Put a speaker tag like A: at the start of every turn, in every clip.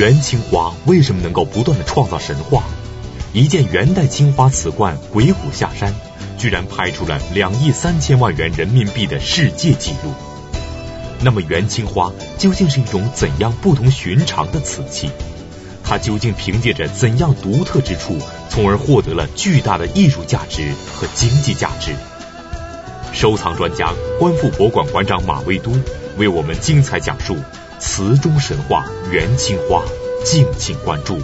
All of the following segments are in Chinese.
A: 元青花为什么能够不断的创造神话？一件元代青花瓷罐《鬼谷下山》，居然拍出了两亿三千万元人民币的世界纪录。那么元青花究竟是一种怎样不同寻常的瓷器？它究竟凭借着怎样独特之处，从而获得了巨大的艺术价值和经济价值？收藏专家、观复博物馆馆长马未都为我们精彩讲述词中神话元青花，敬请关注。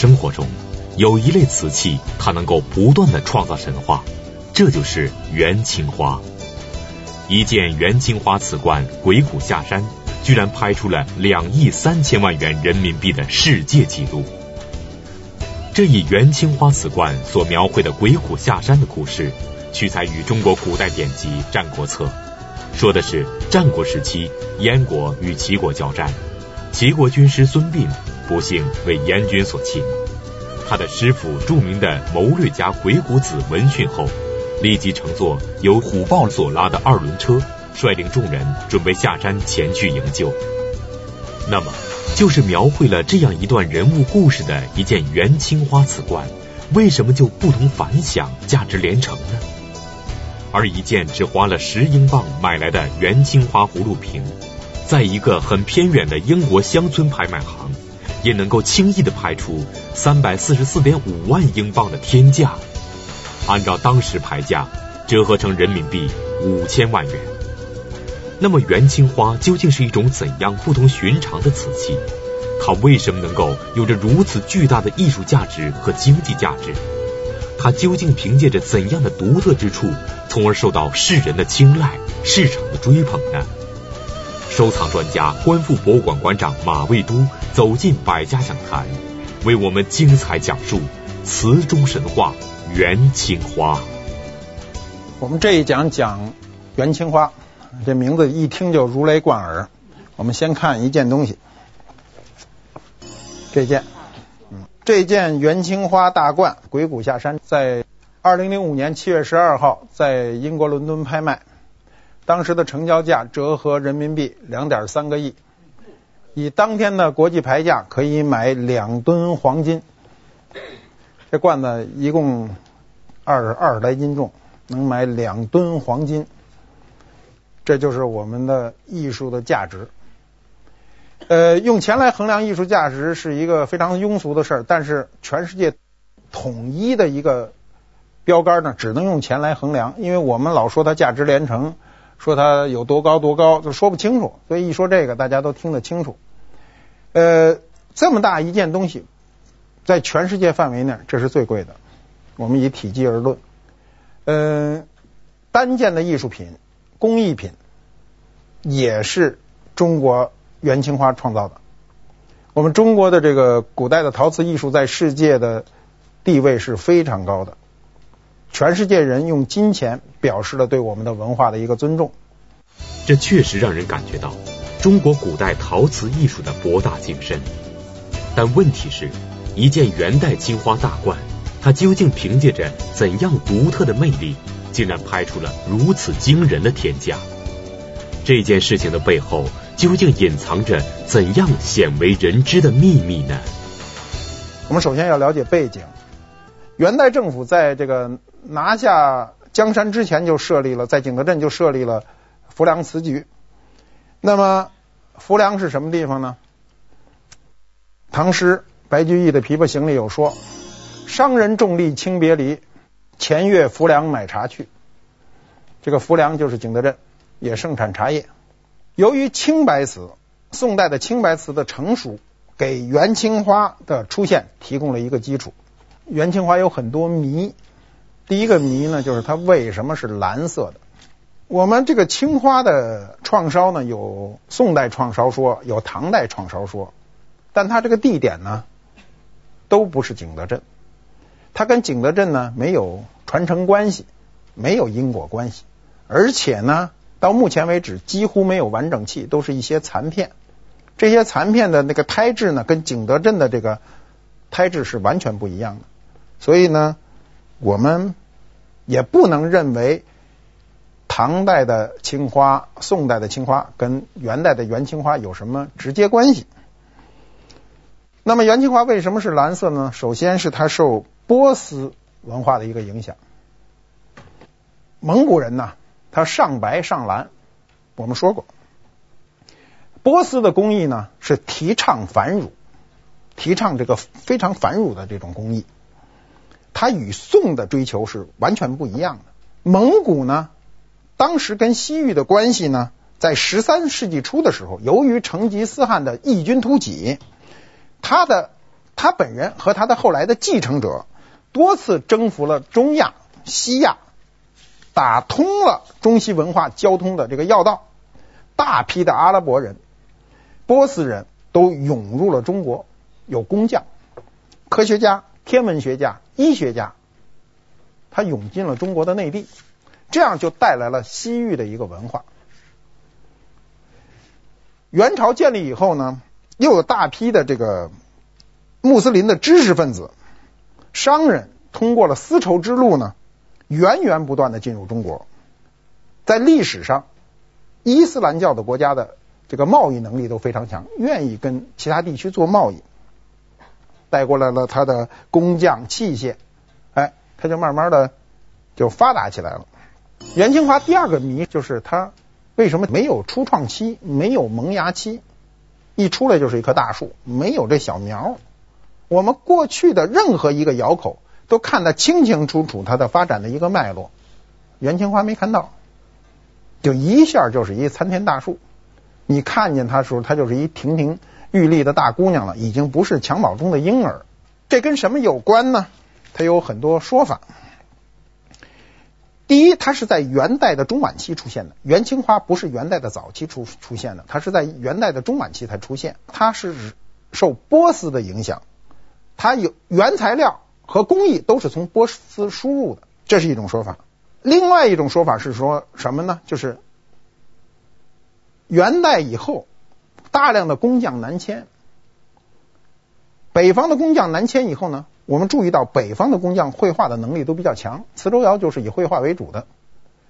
A: 生活中，有一类瓷器，它能够不断的创造神话，这就是元青花。一件元青花瓷罐《鬼谷下山》，居然拍出了两亿三千万元人民币的世界纪录。这一元青花瓷罐所描绘的鬼谷下山的故事，取材于中国古代典籍《战国策》，说的是战国时期燕国与齐国交战，齐国军师孙膑。不幸为燕军所擒，他的师傅著名的谋略家鬼谷子闻讯后，立即乘坐由虎豹所拉的二轮车，率领众人准备下山前去营救。那么，就是描绘了这样一段人物故事的一件元青花瓷罐，为什么就不同凡响，价值连城呢？而一件只花了十英镑买来的元青花葫芦瓶，在一个很偏远的英国乡村拍卖行。也能够轻易的拍出三百四十四点五万英镑的天价，按照当时牌价折合成人民币五千万元。那么元青花究竟是一种怎样不同寻常的瓷器？它为什么能够有着如此巨大的艺术价值和经济价值？它究竟凭借着怎样的独特之处，从而受到世人的青睐、市场的追捧呢？收藏专家、观复博物馆馆长马未都走进百家讲坛，为我们精彩讲述瓷中神话元青花。
B: 我们这一讲讲元青花，这名字一听就如雷贯耳。我们先看一件东西，这件，嗯，这件元青花大罐《鬼谷下山》在二零零五年七月十二号在英国伦敦拍卖。当时的成交价折合人民币两点三个亿，以当天的国际牌价可以买两吨黄金。这罐子一共二二十来斤重，能买两吨黄金，这就是我们的艺术的价值。呃，用钱来衡量艺术价值是一个非常庸俗的事儿，但是全世界统一的一个标杆呢，只能用钱来衡量，因为我们老说它价值连城。说它有多高多高，就说不清楚，所以一说这个，大家都听得清楚。呃，这么大一件东西，在全世界范围内，这是最贵的。我们以体积而论，呃，单件的艺术品、工艺品，也是中国元青花创造的。我们中国的这个古代的陶瓷艺术，在世界的地位是非常高的。全世界人用金钱表示了对我们的文化的一个尊重，
A: 这确实让人感觉到中国古代陶瓷艺术的博大精深。但问题是，一件元代青花大罐，它究竟凭借着怎样独特的魅力，竟然拍出了如此惊人的天价？这件事情的背后，究竟隐藏着怎样鲜为人知的秘密呢？
B: 我们首先要了解背景。元代政府在这个拿下江山之前，就设立了在景德镇就设立了浮梁瓷局。那么浮梁是什么地方呢？唐诗白居易的《琵琶行》里有说：“商人重利轻别离，前月浮梁买茶去。”这个浮梁就是景德镇，也盛产茶叶。由于青白瓷，宋代的青白瓷的成熟，给元青花的出现提供了一个基础。元青花有很多谜，第一个谜呢，就是它为什么是蓝色的？我们这个青花的创烧呢，有宋代创烧说，有唐代创烧说。但它这个地点呢，都不是景德镇，它跟景德镇呢没有传承关系，没有因果关系，而且呢，到目前为止几乎没有完整器，都是一些残片。这些残片的那个胎质呢，跟景德镇的这个胎质是完全不一样的，所以呢，我们也不能认为唐代的青花、宋代的青花跟元代的元青花有什么直接关系。那么元青花为什么是蓝色呢？首先是它受波斯文化的一个影响。蒙古人呢，他上白上蓝，我们说过。波斯的工艺呢，是提倡繁縟，提倡这个非常繁縟的这种工艺，它与宋的追求是完全不一样的。蒙古呢，当时跟西域的关系呢，在十三世纪初的时候，由于成吉思汗的异军突起。他的他本人和他的后来的继承者多次征服了中亚、西亚，打通了中西文化交通的这个要道。大批的阿拉伯人、波斯人都涌入了中国，有工匠、科学家、天文学家、医学家，他涌进了中国的内地，这样就带来了西域的一个文化。元朝建立以后呢，又有大批的这个穆斯林的知识分子、商人，通过了丝绸之路呢，源源不断的进入中国。在历史上，伊斯兰教的国家的这个贸易能力都非常强，愿意跟其他地区做贸易，带过来了他的工匠器械，哎，他就慢慢的就发达起来了。元青花第二个谜就是他为什么没有初创期，没有萌芽期？一出来就是一棵大树，没有这小苗。我们过去的任何一个窑口都看得清清楚楚它的发展的一个脉络，元青花没看到，就一下就是一参天大树。你看见它的时候，它就是一亭亭玉立的大姑娘了，已经不是襁褓中的婴儿。这跟什么有关呢？它有很多说法。第一，它是在元代的中晚期出现的。元青花不是元代的早期出出现的，它是在元代的中晚期才出现。它是受波斯的影响，它有原材料和工艺都是从波斯输入的，这是一种说法。另外一种说法是说什么呢？就是元代以后，大量的工匠南迁，北方的工匠南迁以后呢，我们注意到，北方的工匠绘画的能力都比较强，磁州窑就是以绘画为主的。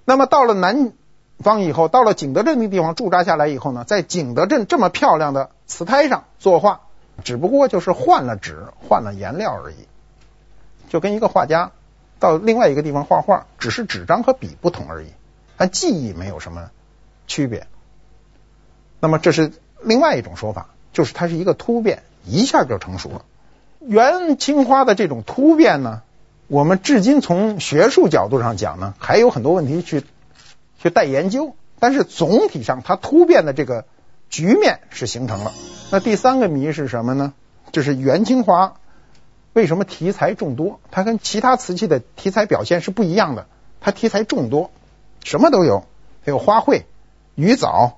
B: 那么到了南方以后，到了景德镇那地方驻扎下来以后呢，在景德镇这么漂亮的瓷胎上作画，只不过就是换了纸、换了颜料而已，就跟一个画家到另外一个地方画画，只是纸张和笔不同而已，但技艺没有什么区别。那么这是另外一种说法，就是它是一个突变，一下就成熟了。元青花的这种突变呢，我们至今从学术角度上讲呢，还有很多问题去去待研究。但是总体上，它突变的这个局面是形成了。那第三个谜是什么呢？就是元青花为什么题材众多？它跟其他瓷器的题材表现是不一样的。它题材众多，什么都有，有花卉、鱼藻、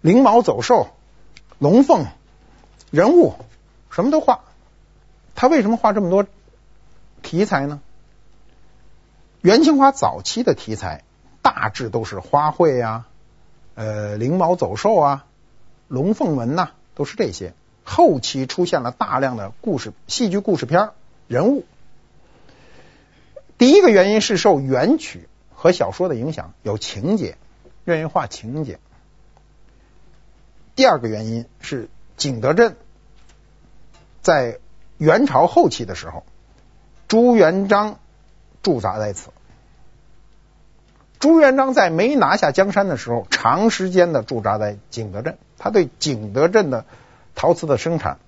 B: 灵毛走兽、龙凤、人物，什么都画。他为什么画这么多题材呢？元青花早期的题材大致都是花卉呀、呃灵毛走兽啊、龙凤纹呐，都是这些。后期出现了大量的故事、戏剧故事片人物。第一个原因是受元曲和小说的影响，有情节，愿意画情节。第二个原因是景德镇在。元朝后期的时候，朱元璋驻扎在此。朱元璋在没拿下江山的时候，长时间的驻扎在景德镇，他对景德镇的陶瓷的生产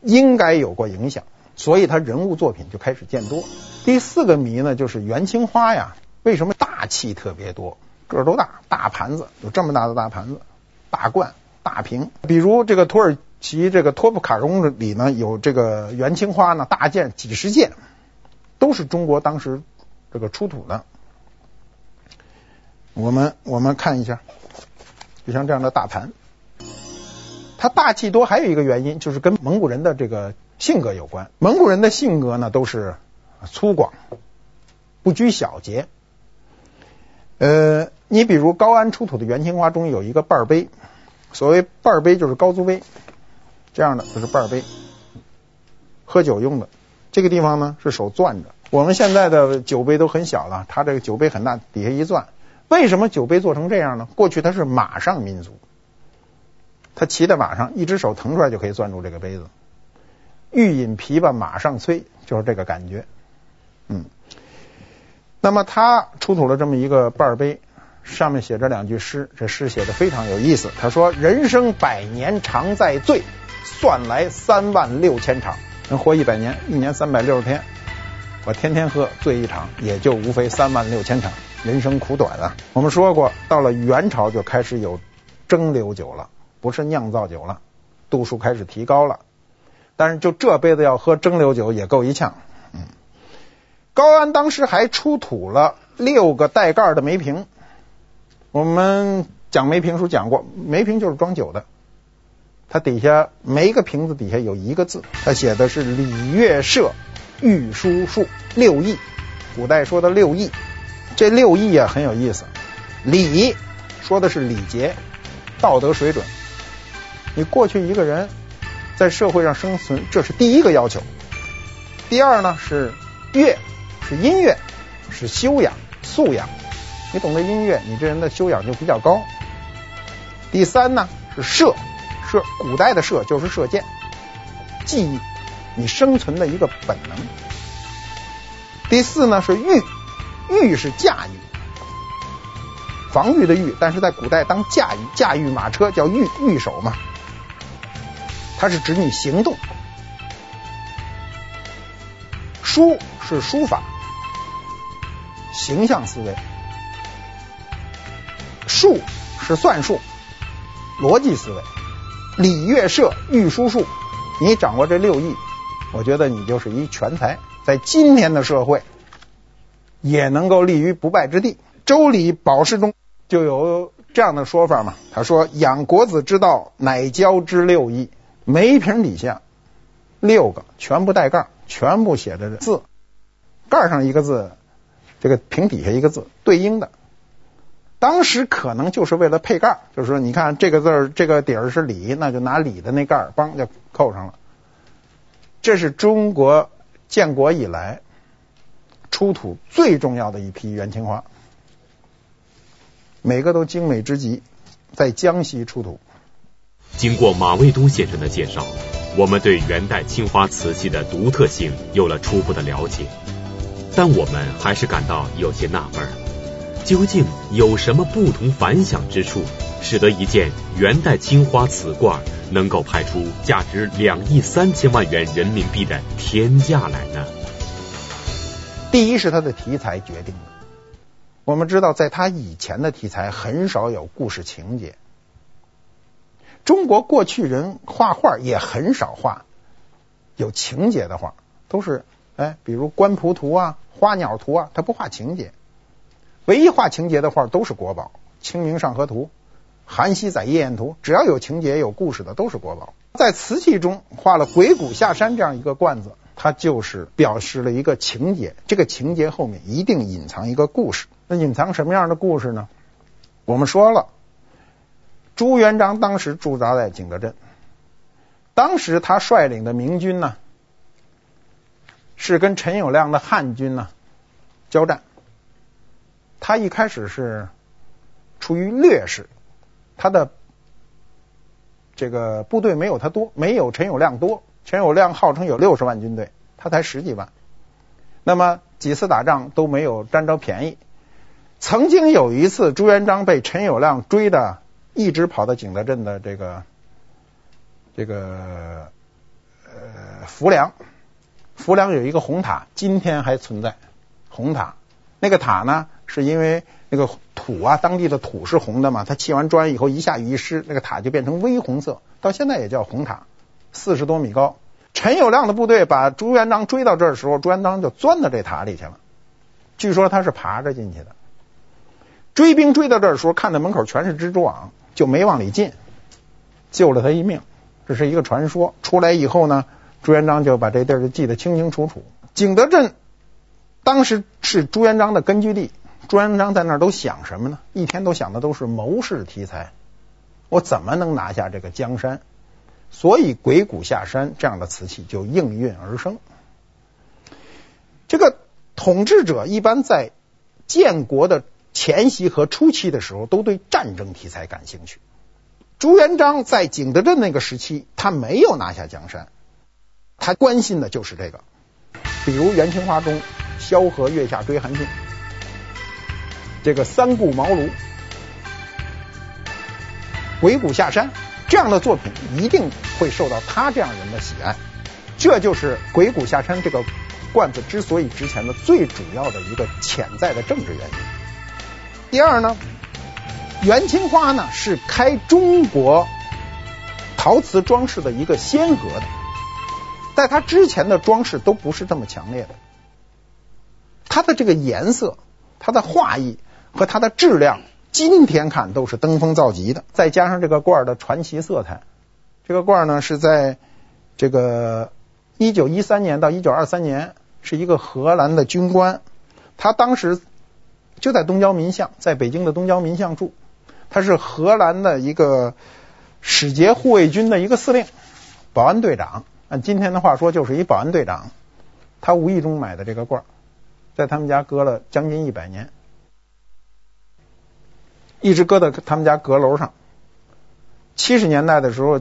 B: 应该有过影响，所以他人物作品就开始见多。第四个谜呢，就是元青花呀，为什么大器特别多，个儿都大，大盘子有这么大的大盘子、大罐、大瓶，比如这个土耳。其这个托普卡宗里呢，有这个元青花呢，大件几十件，都是中国当时这个出土的。我们我们看一下，就像这样的大盘，它大气多还有一个原因，就是跟蒙古人的这个性格有关。蒙古人的性格呢，都是粗犷，不拘小节。呃，你比如高安出土的元青花中有一个半杯，所谓半杯就是高足杯，这样的就是半杯，喝酒用的。这个地方呢是手攥着。我们现在的酒杯都很小了，它这个酒杯很大，底下一攥。为什么酒杯做成这样呢？过去它是马上民族，他骑在马上，一只手腾出来就可以攥住这个杯子。欲饮琵琶马上催，就是这个感觉。嗯，那么他出土了这么一个半杯，上面写着两句诗，这诗写的非常有意思。他说：“人生百年常在醉，算来三万六千场。能活一百年，一年三百六十天，我天天喝，醉一场也就无非三万六千场。人生苦短啊！我们说过，到了元朝就开始有蒸馏酒了，不是酿造酒了，度数开始提高了。但是就这杯子要喝蒸馏酒也够一呛。嗯，高安当时还出土了六个带盖的梅瓶。我们讲梅瓶时讲过，梅瓶就是装酒的。它底下每一个瓶子底下有一个字，它写的是“礼乐射御书数六艺”。古代说的六艺，这六艺啊很有意思。礼说的是礼节、道德水准。你过去一个人在社会上生存，这是第一个要求。第二呢是乐，是音乐，是修养、素养。你懂得音乐，你这人的修养就比较高。第三呢是射。射，古代的射就是射箭，记忆，你生存的一个本能。第四呢是御，御是驾驭，防御的御，但是在古代当驾驭，驾驭马车叫御，御手嘛，它是指你行动。书是书法，形象思维。数是算术，逻辑思维。礼乐射御书数，你掌握这六艺，我觉得你就是一全才，在今天的社会也能够立于不败之地。《周礼宝释》中就有这样的说法嘛，他说：“养国子之道，乃教之六艺。”梅瓶底下六个全部带盖，全部写着字，盖上一个字，这个瓶底下一个字，对应的。当时可能就是为了配盖，就是说，你看这个字儿，这个底儿是礼，那就拿礼的那盖儿，梆就扣上了。这是中国建国以来出土最重要的一批元青花，每个都精美之极，在江西出土。
A: 经过马未都先生的介绍，我们对元代青花瓷器的独特性有了初步的了解，但我们还是感到有些纳闷。究竟有什么不同凡响之处，使得一件元代青花瓷罐能够拍出价值两亿三千万元人民币的天价来呢？
B: 第一是它的题材决定的。我们知道，在他以前的题材很少有故事情节。中国过去人画画也很少画有情节的画，都是哎，比如官仆图啊、花鸟图啊，他不画情节。唯一画情节的画都是国宝，《清明上河图》《韩熙载夜宴图》，只要有情节、有故事的都是国宝。在瓷器中画了鬼谷下山这样一个罐子，它就是表示了一个情节，这个情节后面一定隐藏一个故事。那隐藏什么样的故事呢？我们说了，朱元璋当时驻扎在景德镇，当时他率领的明军呢，是跟陈友谅的汉军呢交战。他一开始是处于劣势，他的这个部队没有他多，没有陈友谅多。陈友谅号称有六十万军队，他才十几万。那么几次打仗都没有占着便宜。曾经有一次，朱元璋被陈友谅追的，一直跑到景德镇的这个这个呃浮梁，浮梁有一个红塔，今天还存在红塔。那个塔呢？是因为那个土啊，当地的土是红的嘛，它砌完砖以后，一下雨一湿，那个塔就变成微红色，到现在也叫红塔，四十多米高。陈友谅的部队把朱元璋追到这儿的时候，朱元璋就钻到这塔里去了。据说他是爬着进去的。追兵追到这儿的时候，看到门口全是蜘蛛网，就没往里进。救了他一命，这是一个传说。出来以后呢，朱元璋就把这地儿就记得清清楚楚。景德镇当时是朱元璋的根据地，朱元璋在那儿都想什么呢？一天都想的都是谋士题材，我怎么能拿下这个江山？所以“鬼谷下山”这样的瓷器就应运而生。这个统治者一般在建国的前夕和初期的时候，都对战争题材感兴趣。朱元璋在景德镇那个时期，他没有拿下江山，他关心的就是这个。比如元青花中“萧何月下追韩信”，这个三顾茅庐、鬼谷下山这样的作品，一定会受到他这样人的喜爱。这就是鬼谷下山这个罐子之所以值钱的最主要的一个潜在的政治原因。第二呢，元青花呢是开中国陶瓷装饰的一个先河的。在它之前的装饰都不是这么强烈的，它的这个颜色、它的画意和它的质量，今天看都是登峰造极的。再加上这个罐的传奇色彩，这个罐呢是在这个一九一三年到一九二三年，是一个荷兰的军官，他当时就在东交民巷，在北京的东交民巷住，他是荷兰的一个使节护卫军的一个司令，保安队长。按今天的话说，就是一保安队长，他无意中买的这个罐，在他们家搁了将近一百年，一直搁在他们家阁楼上。七十年代的时候，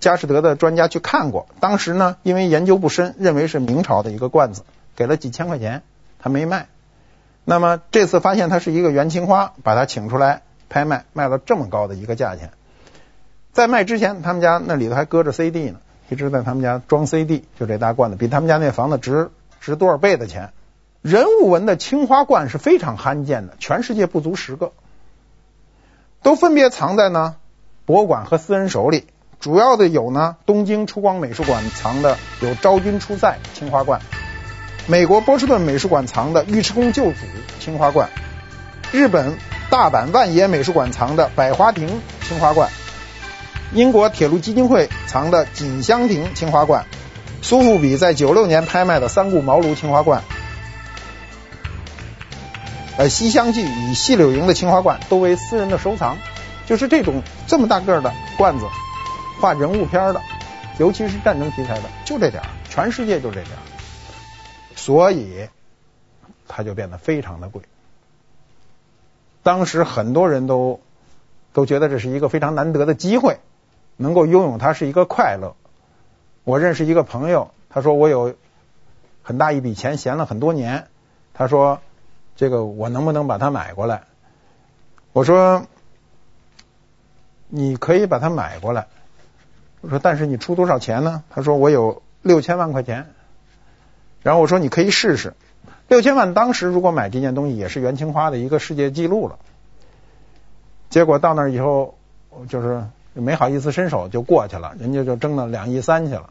B: 佳士得的专家去看过，当时呢，因为研究不深，认为是明朝的一个罐子，给了几千块钱，他没卖。那么这次发现它是一个元青花，把它请出来拍卖，卖了这么高的一个价钱。在卖之前，他们家那里头还搁着 CD 呢。一直在他们家装 CD，就这大罐子，比他们家那房子值值多少倍的钱？人物纹的青花罐是非常罕见的，全世界不足十个，都分别藏在呢博物馆和私人手里。主要的有呢，东京出光美术馆藏的有昭君出塞青花罐，美国波士顿美术馆藏的尉迟恭救主青花罐，日本大阪万野美术馆藏的百花亭青花罐。英国铁路基金会藏的锦香亭青花罐，苏富比在九六年拍卖的三顾茅庐青花罐，呃，西厢记与细柳营的青花罐都为私人的收藏。就是这种这么大个的罐子，画人物片的，尤其是战争题材的，就这点儿，全世界就这点儿，所以它就变得非常的贵。当时很多人都都觉得这是一个非常难得的机会。能够拥有它是一个快乐。我认识一个朋友，他说我有很大一笔钱，闲了很多年。他说这个我能不能把它买过来？我说你可以把它买过来。我说但是你出多少钱呢？他说我有六千万块钱。然后我说你可以试试。六千万当时如果买这件东西也是元青花的一个世界纪录了。结果到那以后就是。没好意思伸手就过去了，人家就挣了两亿三去了。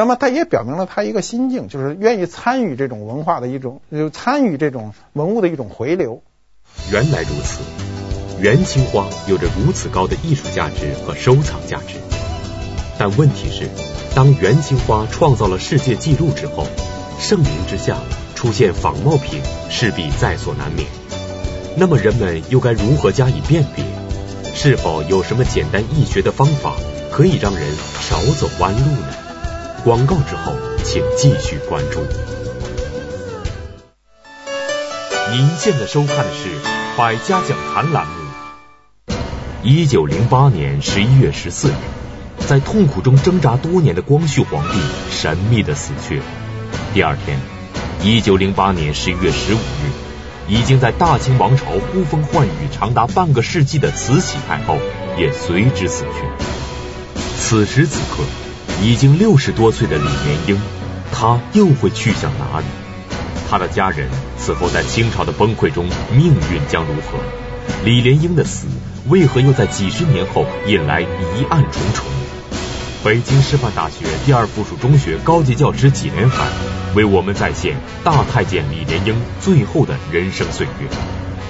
B: 那么它也表明了他一个心境，就是愿意参与这种文化的一种，就参与这种文物的一种回流。
A: 原来如此，元青花有着如此高的艺术价值和收藏价值。但问题是，当元青花创造了世界纪录之后，盛名之下出现仿冒品势必在所难免。那么人们又该如何加以辨别？是否有什么简单易学的方法可以让人少走弯路呢？广告之后，请继续关注。您现在收看的是《百家讲坛》栏目。一九零八年十一月十四日，在痛苦中挣扎多年的光绪皇帝神秘的死去。第二天，一九零八年十一月十五日。已经在大清王朝呼风唤雨长达半个世纪的慈禧太后也随之死去。此时此刻，已经六十多岁的李莲英，她又会去向哪里？她的家人此后在清朝的崩溃中，命运将如何？李莲英的死为何又在几十年后引来疑案重重？北京师范大学第二附属中学高级教师纪连海为我们再现大太监李莲英最后的人生岁月，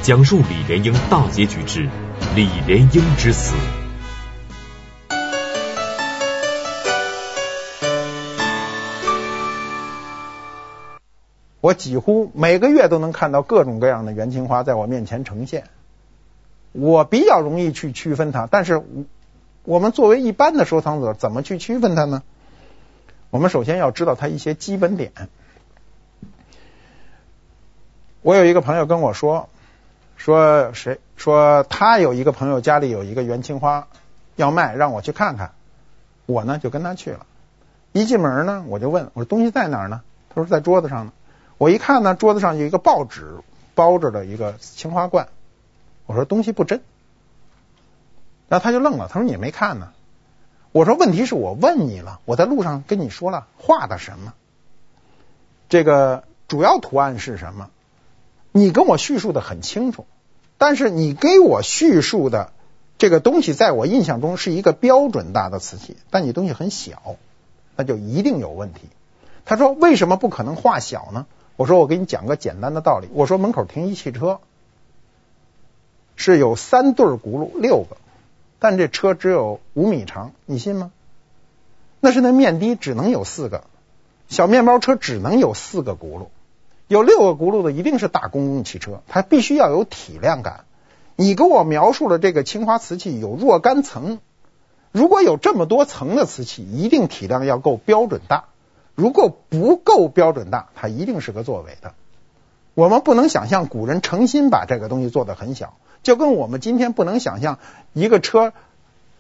A: 讲述李莲英大结局之李莲英之死。
B: 我几乎每个月都能看到各种各样的元青花在我面前呈现。我比较容易去区分它，但是我们作为一般的收藏者，怎么去区分它呢？我们首先要知道它一些基本点。我有一个朋友跟我说，说谁说他有一个朋友家里有一个元青花要卖，让我去看看。我呢就跟他去了。一进门呢，我就问我说东西在哪儿呢？他说在桌子上呢。我一看呢，桌子上有一个报纸包着的一个青花罐。我说东西不真，然后他就愣了。他说你没看呢。我说问题是我问你了，我在路上跟你说了画的什么，这个主要图案是什么，你跟我叙述的很清楚，但是你给我叙述的这个东西，在我印象中是一个标准大的瓷器，但你东西很小，那就一定有问题。他说为什么不可能画小呢？我说我给你讲个简单的道理。我说门口停一汽车。是有三对轱辘，六个，但这车只有五米长，你信吗？那是那面的只能有四个，小面包车只能有四个轱辘，有六个轱辘的一定是大公共汽车，它必须要有体量感。你给我描述了这个青花瓷器有若干层，如果有这么多层的瓷器，一定体量要够标准大，如果不够标准大，它一定是个作伪的。我们不能想象古人诚心把这个东西做得很小。就跟我们今天不能想象一个车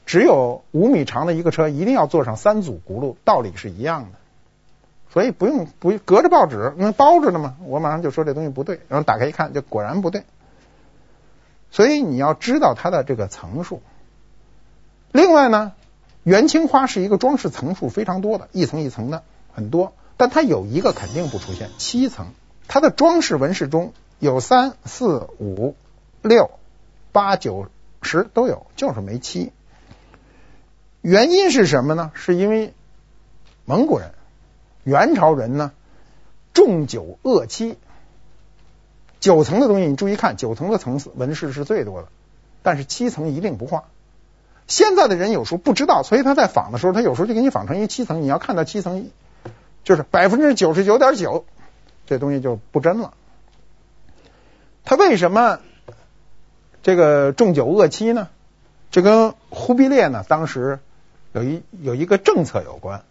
B: 只有五米长的一个车一定要做上三组轱辘，道理是一样的。所以不用不隔着报纸那包着呢嘛，我马上就说这东西不对，然后打开一看，就果然不对。所以你要知道它的这个层数。另外呢，元青花是一个装饰层数非常多的，一层一层的很多，但它有一个肯定不出现，七层。它的装饰纹饰中有三四五六。八九十都有，就是没七。原因是什么呢？是因为蒙古人、元朝人呢重九恶七，九层的东西你注意看，九层的层次纹饰是最多的，但是七层一定不画。现在的人有时候不知道，所以他在仿的时候，他有时候就给你仿成一七层。你要看到七层，就是百分之九十九点九，这东西就不真了。他为什么？这个重九恶七呢，这跟忽必烈呢当时有一有一个政策有关。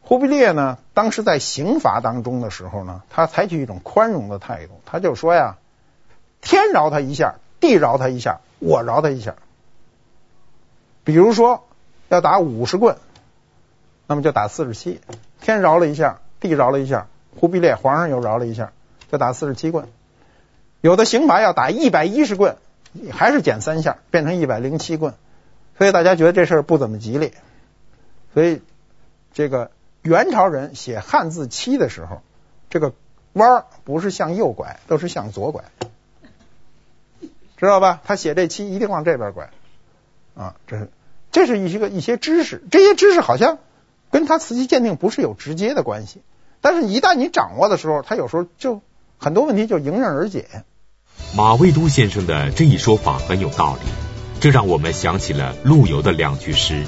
B: 忽必烈呢当时在刑罚当中的时候呢，他采取一种宽容的态度，他就说呀，天饶他一下，地饶他一下，我饶他一下。比如说要打五十棍，那么就打四十七。天饶了一下，地饶了一下，忽必烈皇上又饶了一下，就打四十七棍。有的刑罚要打一百一十棍。还是减三下，变成一百零七棍，所以大家觉得这事儿不怎么吉利。所以这个元朝人写汉字“七”的时候，这个弯不是向右拐，都是向左拐，知道吧？他写这“七”一定往这边拐啊，这是这是一些个一些知识，这些知识好像跟他瓷器鉴定不是有直接的关系，但是一旦你掌握的时候，他有时候就很多问题就迎刃而解。
A: 马未都先生的这一说法很有道理，这让我们想起了陆游的两句诗：“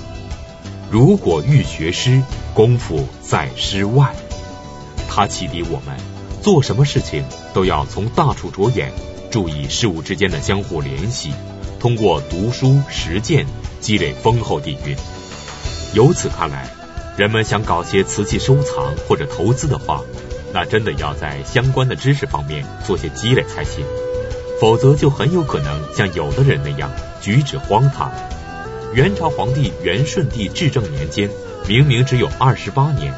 A: 如果欲学诗，功夫在诗外。”他启迪我们，做什么事情都要从大处着眼，注意事物之间的相互联系，通过读书实践积累丰厚底蕴。由此看来，人们想搞些瓷器收藏或者投资的话，那真的要在相关的知识方面做些积累才行。否则就很有可能像有的人那样举止荒唐。元朝皇帝元顺帝至正年间，明明只有二十八年，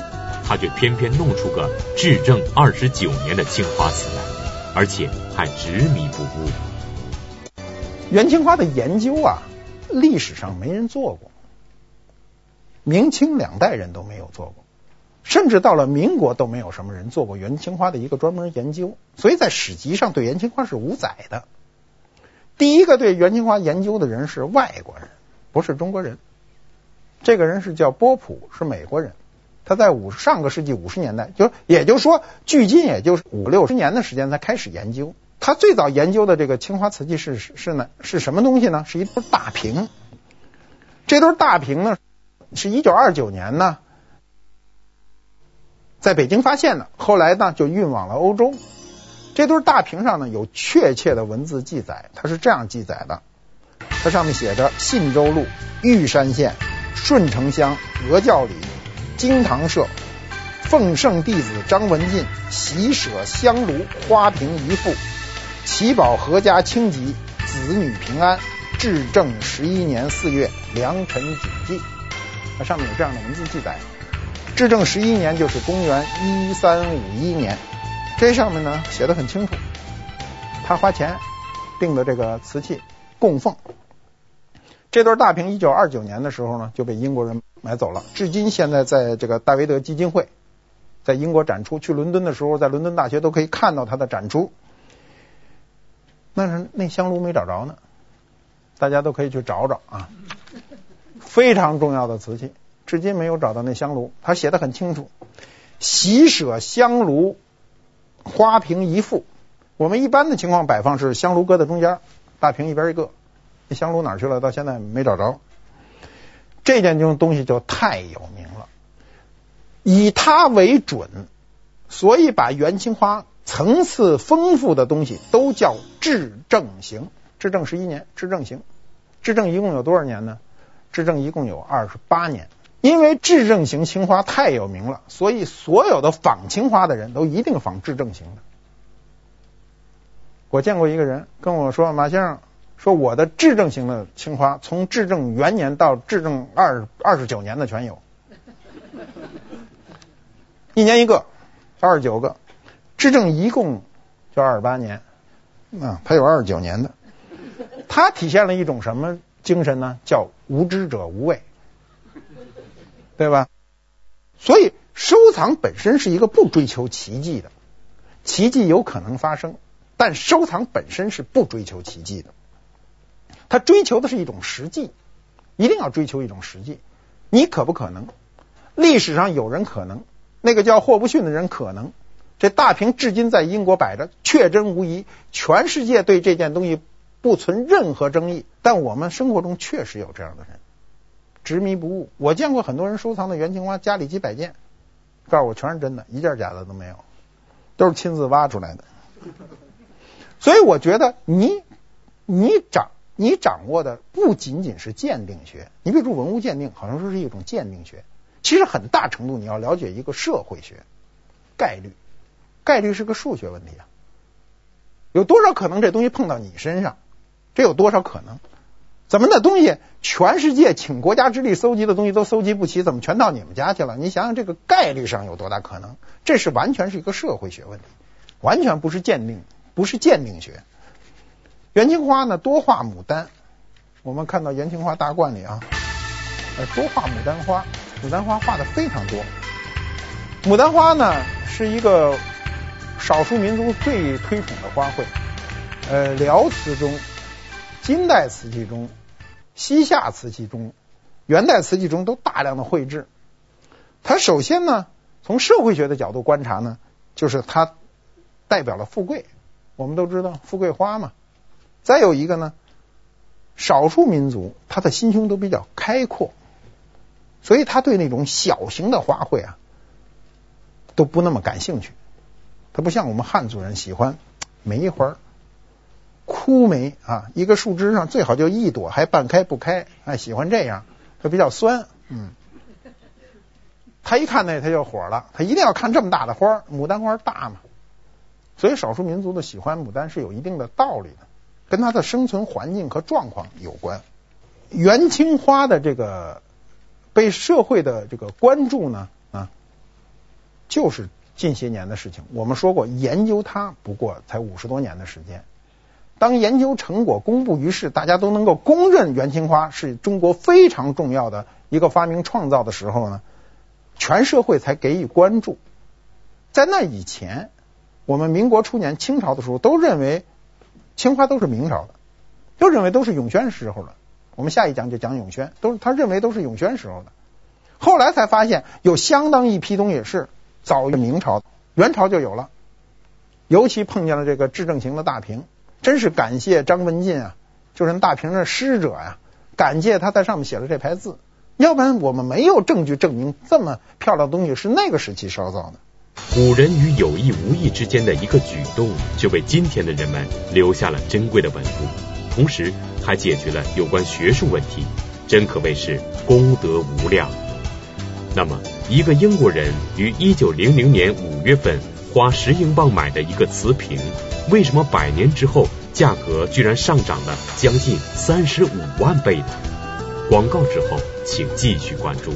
A: 他却偏偏弄出个至正二十九年的青花瓷来，而且还执迷不悟。
B: 元青花的研究啊，历史上没人做过，明清两代人都没有做过。甚至到了民国都没有什么人做过元青花的一个专门研究，所以在史籍上对元青花是无载的。第一个对元青花研究的人是外国人，不是中国人。这个人是叫波普，是美国人。他在五上个世纪五十年代，就也就是说，距今也就是五六十年的时间才开始研究。他最早研究的这个青花瓷器是是呢是什么东西呢？是一对大瓶。这对大瓶呢，是一九二九年呢。在北京发现的，后来呢就运往了欧洲。这对大瓶上呢有确切的文字记载，它是这样记载的：它上面写着信州路玉山县顺城乡鹅教里金堂社奉圣弟子张文进喜舍香炉花瓶一副，祈保阖家清吉，子女平安。至正十一年四月，良辰谨记。它上面有这样的文字记载。至正十一年就是公元一三五一年。这上面呢写的很清楚，他花钱订的这个瓷器供奉。这对大瓶一九二九年的时候呢就被英国人买走了，至今现在在这个戴维德基金会在英国展出。去伦敦的时候，在伦敦大学都可以看到它的展出。那是那香炉没找着呢，大家都可以去找找啊，非常重要的瓷器，至今没有找到那香炉。他写的很清楚，喜舍香炉。花瓶一副，我们一般的情况摆放是香炉搁在中间，大瓶一边一个。那香炉哪去了？到现在没找着。这件东西就太有名了，以它为准，所以把元青花层次丰富的东西都叫至正型。至正十一年，至正型。至正一共有多少年呢？至正一共有二十八年。因为至正型青花太有名了，所以所有的仿青花的人都一定仿至正型的。我见过一个人跟我说：“马先生，说我的至正型的青花，从至正元年到至正二二十九年的全有，一年一个，二十九个。至正一共就二十八年，啊，他有二十九年的。他体现了一种什么精神呢？叫无知者无畏。”对吧？所以收藏本身是一个不追求奇迹的，奇迹有可能发生，但收藏本身是不追求奇迹的。他追求的是一种实际，一定要追求一种实际。你可不可能？历史上有人可能，那个叫霍布逊的人可能。这大瓶至今在英国摆着，确真无疑，全世界对这件东西不存任何争议。但我们生活中确实有这样的人。执迷不悟，我见过很多人收藏的元青花，家里几百件，告诉我全是真的，一件假的都没有，都是亲自挖出来的。所以我觉得你你掌你掌握的不仅仅是鉴定学，你比如说文物鉴定，好像说是一种鉴定学，其实很大程度你要了解一个社会学，概率，概率是个数学问题啊，有多少可能这东西碰到你身上，这有多少可能？怎么那东西，全世界请国家之力搜集的东西都搜集不齐，怎么全到你们家去了？你想想这个概率上有多大可能？这是完全是一个社会学问题，完全不是鉴定，不是鉴定学。元青花呢，多画牡丹。我们看到元青花大观里啊，呃多画牡丹花，牡丹花画的非常多。牡丹花呢，是一个少数民族最推崇的花卉。呃，辽瓷中。金代瓷器中、西夏瓷器中、元代瓷器中都大量的绘制。它首先呢，从社会学的角度观察呢，就是它代表了富贵。我们都知道富贵花嘛。再有一个呢，少数民族他的心胸都比较开阔，所以他对那种小型的花卉啊都不那么感兴趣。他不像我们汉族人喜欢梅花。枯梅啊，一个树枝上最好就一朵，还半开不开，哎，喜欢这样，它比较酸，嗯。他一看那他就火了，他一定要看这么大的花，牡丹花大嘛。所以少数民族的喜欢牡丹是有一定的道理的，跟它的生存环境和状况有关。元青花的这个被社会的这个关注呢，啊，就是近些年的事情。我们说过，研究它不过才五十多年的时间。当研究成果公布于世，大家都能够公认元青花是中国非常重要的一个发明创造的时候呢，全社会才给予关注。在那以前，我们民国初年、清朝的时候，都认为青花都是明朝的，都认为都是永宣时候的。我们下一讲就讲永宣，都是他认为都是永宣时候的。后来才发现，有相当一批东西是早于明朝，元朝就有了。尤其碰见了这个制正型的大瓶。真是感谢张文进啊，就是大瓶的师者呀、啊，感谢他在上面写了这排字，要不然我们没有证据证明这么漂亮的东西是那个时期烧造的。
A: 古人与有意无意之间的一个举动，就为今天的人们留下了珍贵的文物，同时还解决了有关学术问题，真可谓是功德无量。那么，一个英国人于一九零零年五月份花十英镑买的一个瓷瓶，为什么百年之后价格居然上涨了将近三十五万倍呢？广告之后，请继续关注。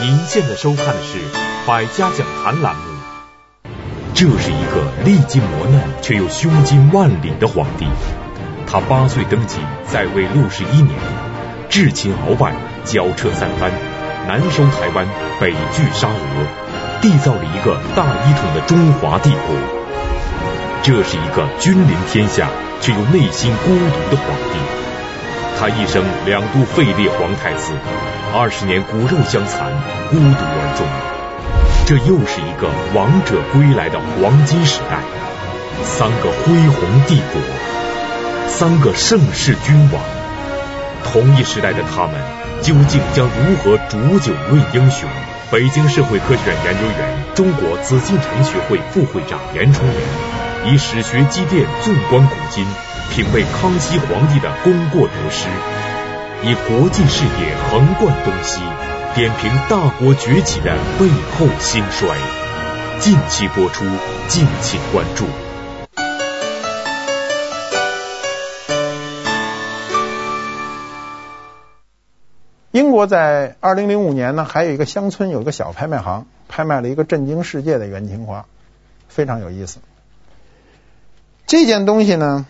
A: 您现在收看的是《百家讲坛》栏目。这是一个历经磨难却又胸襟万里的皇帝，他八岁登基，在位六十一年。至亲鳌拜，交彻三藩，南收台湾，北拒沙俄，缔造了一个大一统的中华帝国。这是一个君临天下却又内心孤独的皇帝。他一生两度废立皇太子，二十年骨肉相残，孤独而终。这又是一个王者归来的黄金时代，三个恢宏帝国，三个盛世君王。同一时代的他们，究竟将如何煮酒论英雄？北京社会科学院研究员、中国紫禁城学会副会长严崇元以史学积淀纵观古今，品味康熙皇帝的功过得失；以国际视野横贯东西，点评大国崛起的背后兴衰。近期播出，敬请关注。
B: 英国在二零零五年呢，还有一个乡村有一个小拍卖行，拍卖了一个震惊世界的元青花，非常有意思。这件东西呢，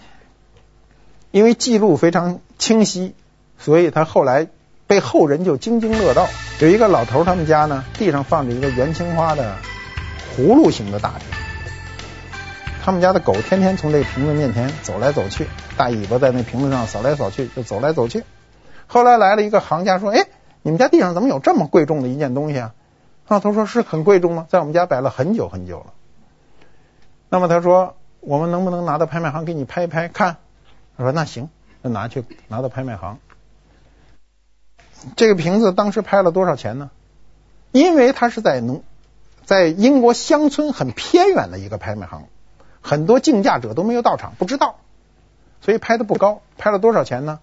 B: 因为记录非常清晰，所以他后来被后人就津津乐道。有一个老头，他们家呢，地上放着一个元青花的葫芦形的大瓶，他们家的狗天天从这瓶子面前走来走去，大尾巴在那瓶子上扫来扫去，就走来走去。后来来了一个行家说：“哎，你们家地上怎么有这么贵重的一件东西啊？”老头说：“是很贵重吗？在我们家摆了很久很久了。”那么他说：“我们能不能拿到拍卖行给你拍一拍看？”他说：“那行，那拿去拿到拍卖行。”这个瓶子当时拍了多少钱呢？因为它是在农，在英国乡村很偏远的一个拍卖行，很多竞价者都没有到场，不知道，所以拍的不高。拍了多少钱呢？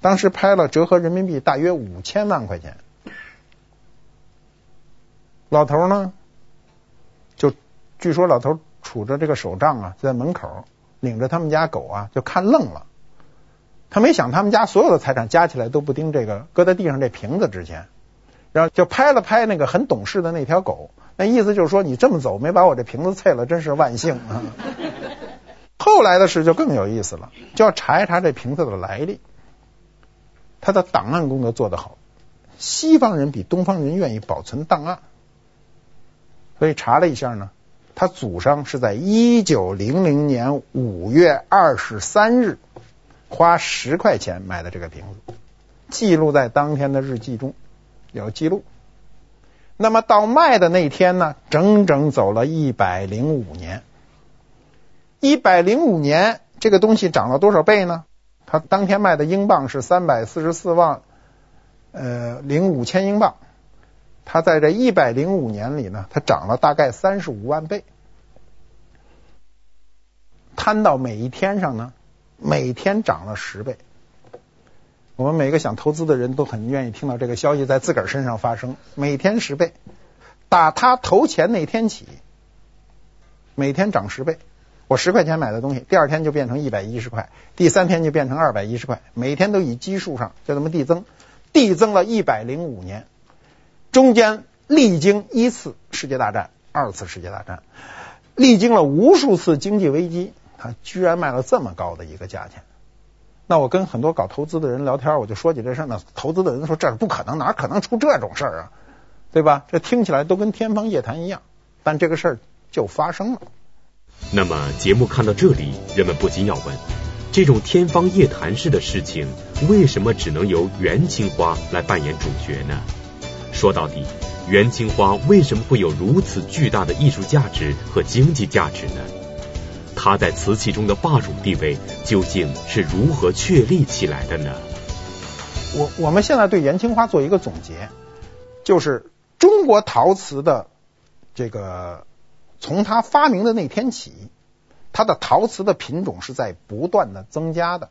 B: 当时拍了折合人民币大约五千万块钱，老头呢，就据说老头杵着这个手杖啊，在门口领着他们家狗啊，就看愣了。他没想他们家所有的财产加起来都不盯这个搁在地上这瓶子值钱，然后就拍了拍那个很懂事的那条狗，那意思就是说你这么走没把我这瓶子碎了，真是万幸啊。后来的事就更有意思了，就要查一查这瓶子的来历。他的档案工作做得好，西方人比东方人愿意保存档案，所以查了一下呢，他祖上是在一九零零年五月二十三日花十块钱买的这个瓶子，记录在当天的日记中有记录。那么到卖的那天呢，整整走了一百零五年，一百零五年这个东西涨了多少倍呢？他当天卖的英镑是三百四十四万，呃，零五千英镑。他在这一百零五年里呢，他涨了大概三十五万倍。摊到每一天上呢，每天涨了十倍。我们每个想投资的人都很愿意听到这个消息在自个儿身上发生，每天十倍。打他投钱那天起，每天涨十倍。我十块钱买的东西，第二天就变成一百一十块，第三天就变成二百一十块，每天都以基数上就这么递增，递增了一百零五年，中间历经一次世界大战、二次世界大战，历经了无数次经济危机，他居然卖了这么高的一个价钱。那我跟很多搞投资的人聊天，我就说起这事呢，投资的人说这是不可能，哪可能出这种事儿啊？对吧？这听起来都跟天方夜谭一样，但这个事儿就发生了。
A: 那么节目看到这里，人们不禁要问：这种天方夜谭式的事情，为什么只能由元青花来扮演主角呢？说到底，元青花为什么会有如此巨大的艺术价值和经济价值呢？它在瓷器中的霸主地位究竟是如何确立起来的呢？
B: 我我们现在对元青花做一个总结，就是中国陶瓷的这个从它发明的那天起，它的陶瓷的品种是在不断的增加的。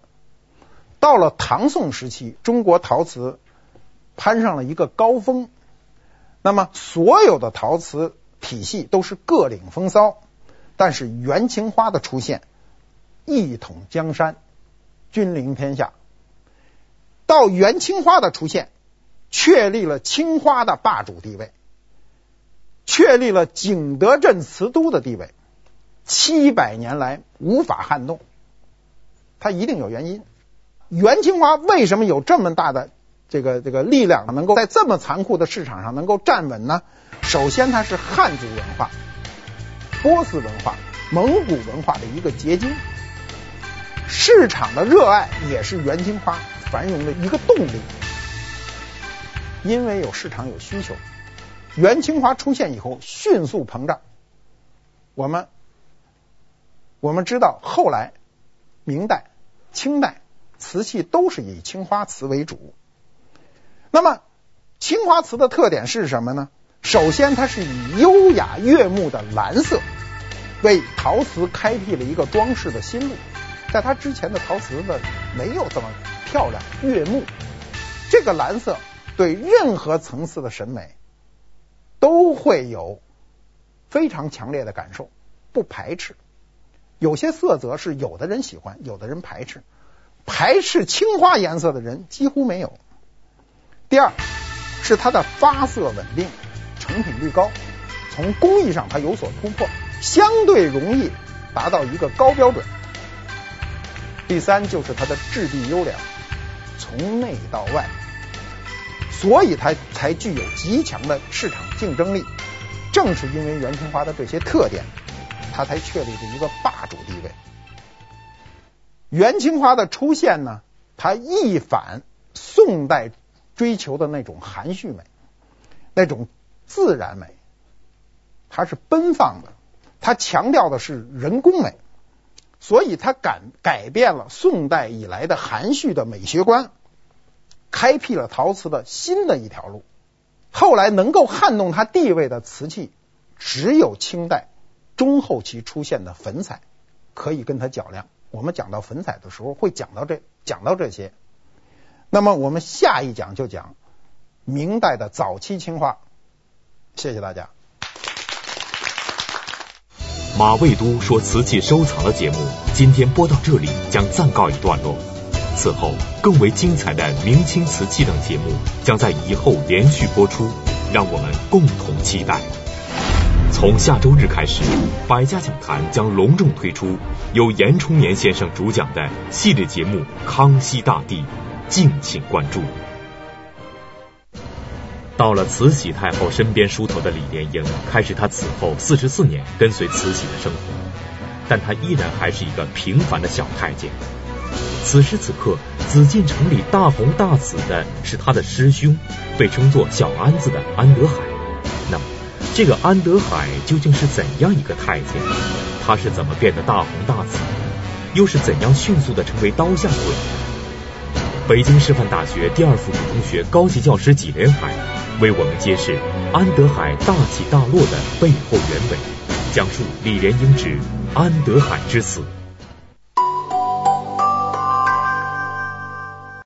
B: 到了唐宋时期，中国陶瓷攀上了一个高峰。那么，所有的陶瓷体系都是各领风骚，但是元青花的出现，一统江山，君临天下。到元青花的出现，确立了青花的霸主地位，确立了景德镇瓷都的地位，七百年来无法撼动。它一定有原因。元青花为什么有这么大的？这个这个力量能够在这么残酷的市场上能够站稳呢？首先，它是汉族文化、波斯文化、蒙古文化的一个结晶，市场的热爱也是元青花繁荣的一个动力。因为有市场有需求，元青花出现以后迅速膨胀。我们我们知道，后来明代、清代瓷器都是以青花瓷为主。那么，青花瓷的特点是什么呢？首先，它是以优雅悦目的蓝色为陶瓷开辟了一个装饰的新路。在它之前的陶瓷呢，没有这么漂亮悦目。这个蓝色对任何层次的审美都会有非常强烈的感受，不排斥。有些色泽是有的人喜欢，有的人排斥。排斥青花颜色的人几乎没有。第二是它的发色稳定，成品率高，从工艺上它有所突破，相对容易达到一个高标准。第三就是它的质地优良，从内到外，所以它才具有极强的市场竞争力。正是因为元青花的这些特点，它才确立了一个霸主地位。元青花的出现呢，它一反宋代。追求的那种含蓄美，那种自然美，它是奔放的，它强调的是人工美，所以它改改变了宋代以来的含蓄的美学观，开辟了陶瓷的新的一条路。后来能够撼动它地位的瓷器，只有清代中后期出现的粉彩可以跟它较量。我们讲到粉彩的时候，会讲到这讲到这些。那么我们下一讲就讲明代的早期青花。谢谢大家。
A: 马未都说瓷器收藏的节目，今天播到这里将暂告一段落。此后更为精彩的明清瓷器等节目将在以后连续播出，让我们共同期待。从下周日开始，百家讲坛将隆重推出由严崇年先生主讲的系列节目《康熙大帝》。敬请关注。到了慈禧太后身边梳头的李莲英，开始她此后四十四年跟随慈禧的生活，但她依然还是一个平凡的小太监。此时此刻，紫禁城里大红大紫的是他的师兄，被称作小安子的安德海。那么，这个安德海究竟是怎样一个太监？他是怎么变得大红大紫？又是怎样迅速的成为刀下鬼？北京师范大学第二附属中学高级教师纪连海为我们揭示安德海大起大落的背后原委，讲述李莲英之安德海之死。